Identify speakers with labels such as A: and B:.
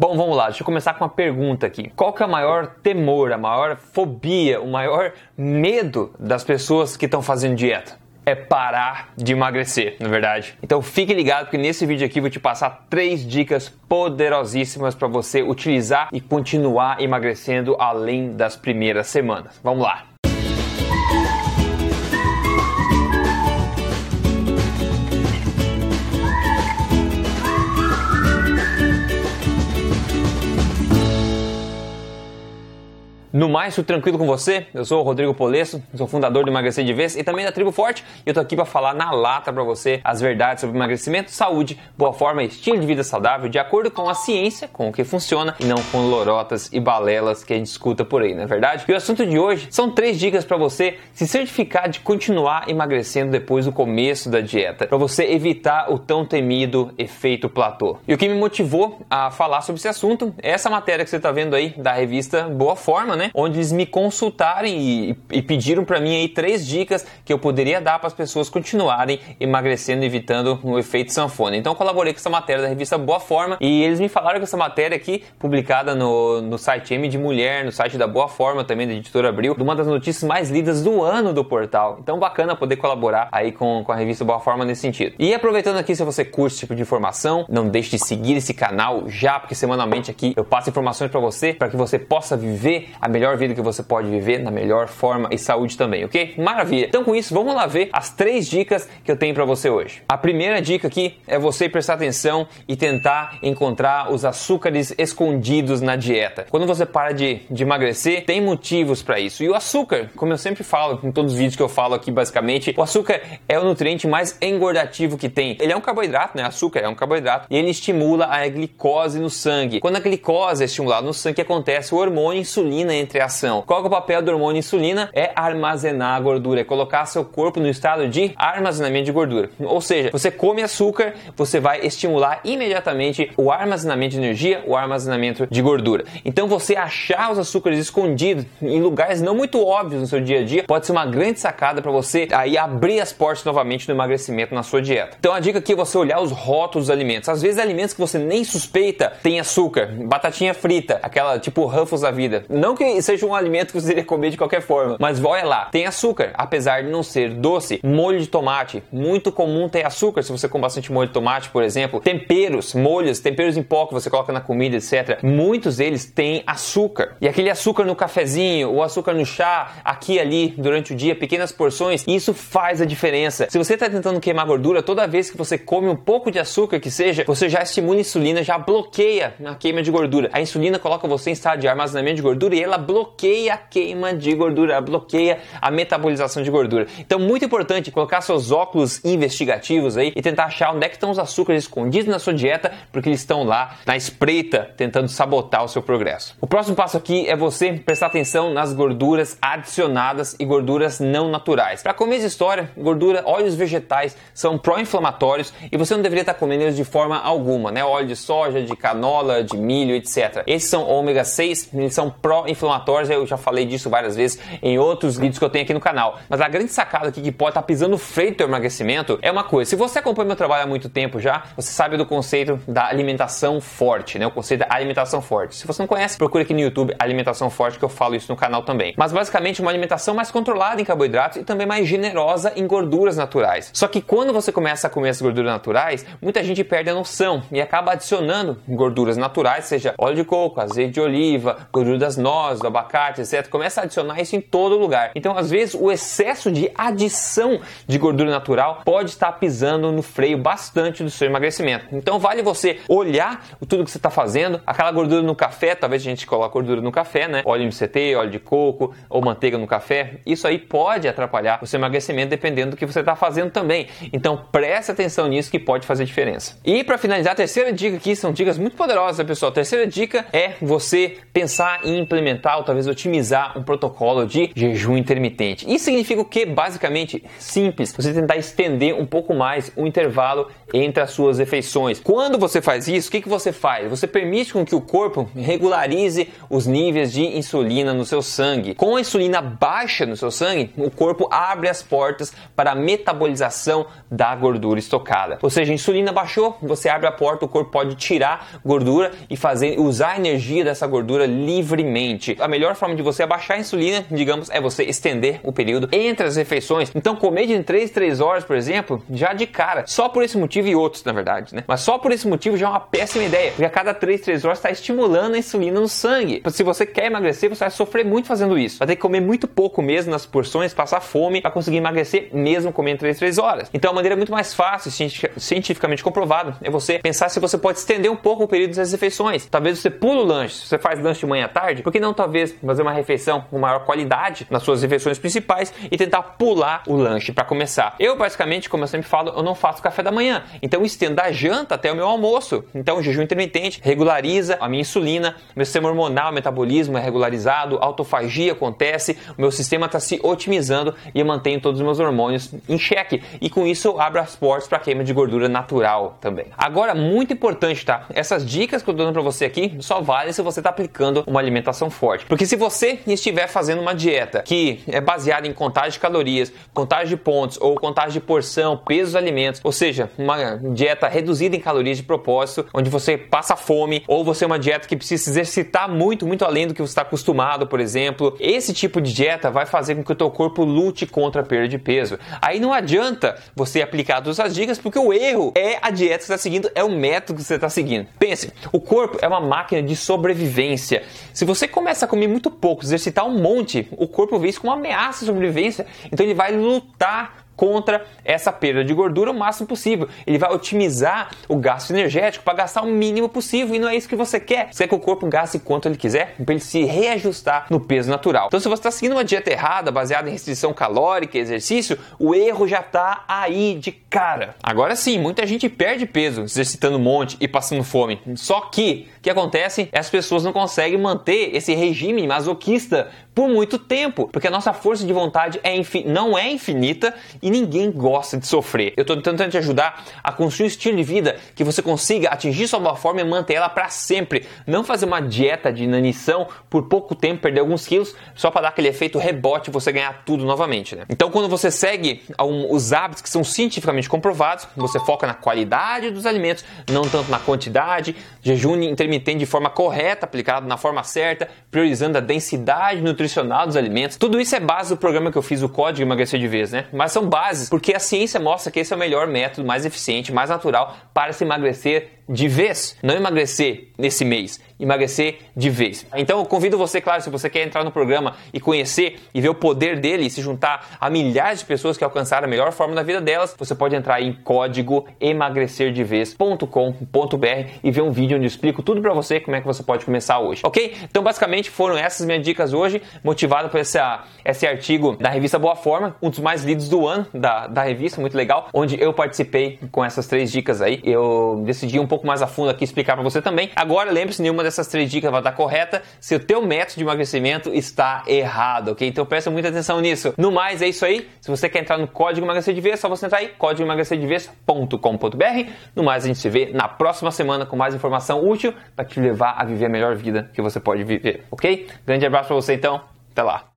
A: Bom, vamos lá, deixa eu começar com uma pergunta aqui. Qual que é o maior temor, a maior fobia, o maior medo das pessoas que estão fazendo dieta? é parar de emagrecer, na verdade. Então fique ligado porque nesse vídeo aqui vou te passar três dicas poderosíssimas para você utilizar e continuar emagrecendo além das primeiras semanas. Vamos lá. No mais, tudo tranquilo com você? Eu sou o Rodrigo Polesso, sou fundador do Emagrecer de Vez e também da Tribo Forte. E eu tô aqui para falar na lata para você as verdades sobre emagrecimento, saúde, boa forma estilo de vida saudável de acordo com a ciência, com o que funciona e não com lorotas e balelas que a gente escuta por aí, não é verdade? E o assunto de hoje são três dicas para você se certificar de continuar emagrecendo depois do começo da dieta, para você evitar o tão temido efeito platô. E o que me motivou a falar sobre esse assunto é essa matéria que você está vendo aí da revista Boa Forma, né? Onde eles me consultarem e, e pediram para mim aí três dicas que eu poderia dar para as pessoas continuarem emagrecendo, evitando o efeito sanfona. Então colaborei com essa matéria da revista Boa Forma e eles me falaram que essa matéria aqui, publicada no, no site M de Mulher, no site da Boa Forma também, da editora Abril, uma das notícias mais lidas do ano do portal. Então bacana poder colaborar aí com, com a revista Boa Forma nesse sentido. E aproveitando aqui, se você curte esse tipo de informação, não deixe de seguir esse canal já, porque semanalmente aqui eu passo informações para você, para que você possa viver a melhor vida que você pode viver na melhor forma e saúde também, ok? Maravilha! Então com isso, vamos lá ver as três dicas que eu tenho para você hoje. A primeira dica aqui é você prestar atenção e tentar encontrar os açúcares escondidos na dieta. Quando você para de, de emagrecer, tem motivos para isso. E o açúcar, como eu sempre falo em todos os vídeos que eu falo aqui, basicamente, o açúcar é o nutriente mais engordativo que tem. Ele é um carboidrato, né? Açúcar é um carboidrato e ele estimula a glicose no sangue. Quando a glicose é estimulada no sangue, acontece o hormônio insulina entre ação. Qual é o papel do hormônio insulina? É armazenar a gordura, é colocar seu corpo no estado de armazenamento de gordura. Ou seja, você come açúcar, você vai estimular imediatamente o armazenamento de energia, o armazenamento de gordura. Então você achar os açúcares escondidos em lugares não muito óbvios no seu dia a dia pode ser uma grande sacada para você aí abrir as portas novamente do emagrecimento na sua dieta. Então a dica aqui é você olhar os rótulos dos alimentos. Às vezes alimentos que você nem suspeita tem açúcar, batatinha frita, aquela tipo Ruffles da vida. Não que seja um alimento que você deveria comer de qualquer forma, mas olha lá, tem açúcar, apesar de não ser doce. Molho de tomate, muito comum ter açúcar se você come bastante molho de tomate, por exemplo. Temperos, molhos, temperos em pó que você coloca na comida, etc. Muitos deles têm açúcar. E aquele açúcar no cafezinho, o açúcar no chá, aqui e ali durante o dia, pequenas porções, isso faz a diferença. Se você está tentando queimar gordura, toda vez que você come um pouco de açúcar que seja, você já estimula a insulina, já bloqueia a queima de gordura. A insulina coloca você em estado de armazenamento de gordura e ela bloqueia a queima de gordura, ela bloqueia a metabolização de gordura. Então, muito importante colocar seus óculos investigativos aí e tentar achar onde é que estão os açúcares escondidos na sua dieta, porque eles estão lá na espreita tentando sabotar o seu progresso. O próximo passo aqui é você prestar atenção nas gorduras adicionadas e gorduras não naturais. Para comer de história, gordura, óleos vegetais são pró-inflamatórios e você não deveria estar comendo eles de forma alguma, né? Óleo de soja, de canola, de milho, etc. Esses são ômega 6, eles são pró-inflamatórios, eu já falei disso várias vezes em outros vídeos que eu tenho aqui no canal. Mas a grande sacada aqui que pode estar pisando freio do emagrecimento é uma coisa. Se você acompanha meu trabalho há muito tempo já, você sabe do conceito da alimentação forte, né? O conceito da alimentação forte. Se você não conhece, procure aqui no YouTube alimentação forte que eu falo isso no canal também. Mas basicamente uma alimentação mais controlada em carboidratos e também mais generosa em gorduras naturais. Só que quando você começa a comer as gorduras naturais, muita gente perde a noção e acaba adicionando gorduras naturais, seja óleo de coco, azeite de oliva, gordura das nozes, do abacate, etc. Começa a adicionar isso em todo lugar. Então, às vezes, o excesso de adição de gordura natural pode estar pisando no freio bastante do seu emagrecimento. Então, vale você olhar tudo que você está fazendo, aquela gordura no café, talvez a gente coloque gordura no café, né? Óleo MCT, óleo de coco ou manteiga no café. Isso aí pode atrapalhar o seu emagrecimento dependendo do que você está fazendo também. Então, preste atenção nisso que pode fazer diferença. E para finalizar, a terceira dica aqui são dicas muito poderosas, pessoal. A terceira dica é você pensar em implementar ou talvez otimizar um protocolo de jejum intermitente. Isso significa o que? Basicamente, simples, você tentar estender um pouco mais o intervalo entre as suas refeições. Quando você faz isso, o que, que você faz? Você permite com que o corpo regularize os níveis de insulina no seu sangue. Com a insulina baixa no seu sangue, o corpo abre as portas para a metabolização da gordura estocada. Ou seja, a insulina baixou, você abre a porta, o corpo pode tirar gordura e fazer usar a energia dessa gordura livremente. A melhor forma de você abaixar a insulina, digamos, é você estender o período entre as refeições. Então, comer de 3 3 horas, por exemplo, já de cara. Só por esse motivo e outros, na verdade, né? Mas só por esse motivo já é uma péssima ideia, porque a cada 3 3 horas está estimulando a insulina no sangue. Se você quer emagrecer, você vai sofrer muito fazendo isso. Vai ter que comer muito pouco mesmo nas porções, passar fome para conseguir emagrecer mesmo comendo 3 3 horas. Então, a maneira muito mais fácil, cientificamente comprovado, é você pensar se você pode estender um pouco o período das refeições. Talvez você pula o lanche, você faz lanche de manhã à tarde, por que não talvez fazer uma refeição com maior qualidade nas suas refeições principais e tentar pular o lanche para começar? Eu, basicamente, como eu sempre falo, eu não faço café da manhã. Então, estendo a janta até o meu almoço. Então, o jejum intermitente regulariza a minha insulina, meu sistema hormonal, metabolismo é regularizado, autofagia acontece, o meu sistema está se otimizando e eu mantenho todos os meus hormônios em xeque. E com isso, eu abro as portas para queima de gordura natural também. Agora, muito importante, tá? Essas dicas que eu tô dando para você aqui só vale se você está aplicando uma alimentação forte. Porque se você estiver fazendo uma dieta que é baseada em contagem de calorias, contagem de pontos ou contagem de porção, peso dos alimentos, ou seja, uma dieta reduzida em calorias de propósito, onde você passa fome, ou você é uma dieta que precisa exercitar muito, muito além do que você está acostumado, por exemplo, esse tipo de dieta vai fazer com que o teu corpo lute contra a perda de peso. Aí não adianta você aplicar todas as dicas, porque o erro é a dieta que você está seguindo, é o método que você está seguindo. Pense, o corpo é uma máquina de sobrevivência. Se você começa a comer muito pouco, exercitar um monte, o corpo vê isso como uma ameaça de sobrevivência, então ele vai lutar contra essa perda de gordura o máximo possível. Ele vai otimizar o gasto energético para gastar o mínimo possível e não é isso que você quer. Você quer que o corpo gaste quanto ele quiser para ele se reajustar no peso natural. Então, se você está seguindo uma dieta errada, baseada em restrição calórica e exercício, o erro já está aí de cara. Agora sim, muita gente perde peso exercitando um monte e passando fome. Só que o que acontece é as pessoas não conseguem manter esse regime masoquista por muito tempo, porque a nossa força de vontade é não é infinita e ninguém gosta de sofrer. Eu estou tentando te ajudar a construir um estilo de vida que você consiga atingir sua boa forma e manter ela para sempre. Não fazer uma dieta de inanição por pouco tempo, perder alguns quilos, só para dar aquele efeito rebote e você ganhar tudo novamente. Né? Então, quando você segue os hábitos que são cientificamente comprovados, você foca na qualidade dos alimentos, não tanto na quantidade, jejum intermitente de forma correta, aplicado na forma certa, priorizando a densidade nutricional dos alimentos. Tudo isso é base do programa que eu fiz, o Código Emagrecer de Vez, né? Mas são bases, porque a ciência mostra que esse é o melhor método, mais eficiente, mais natural para se emagrecer de vez, não emagrecer nesse mês, emagrecer de vez. Então eu convido você, claro, se você quer entrar no programa e conhecer e ver o poder dele e se juntar a milhares de pessoas que alcançaram a melhor forma da vida delas, você pode entrar em código emagrecerdevez.com.br e ver um vídeo onde eu explico tudo para você como é que você pode começar hoje, ok? Então basicamente foram essas minhas dicas hoje, motivado por esse, esse artigo da revista Boa Forma, um dos mais lidos do ano da, da revista, muito legal, onde eu participei com essas três dicas aí. Eu decidi um pouco pouco mais a fundo aqui explicar para você também. Agora, lembre-se, nenhuma dessas três dicas vai estar correta se o teu método de emagrecimento está errado, ok? Então presta muita atenção nisso. No mais, é isso aí. Se você quer entrar no Código Emagrecer de Vez, é só você entrar aí, códigoemagrecerdevez.com.br. No mais, a gente se vê na próxima semana com mais informação útil para te levar a viver a melhor vida que você pode viver, ok? Grande abraço para você então. Até lá.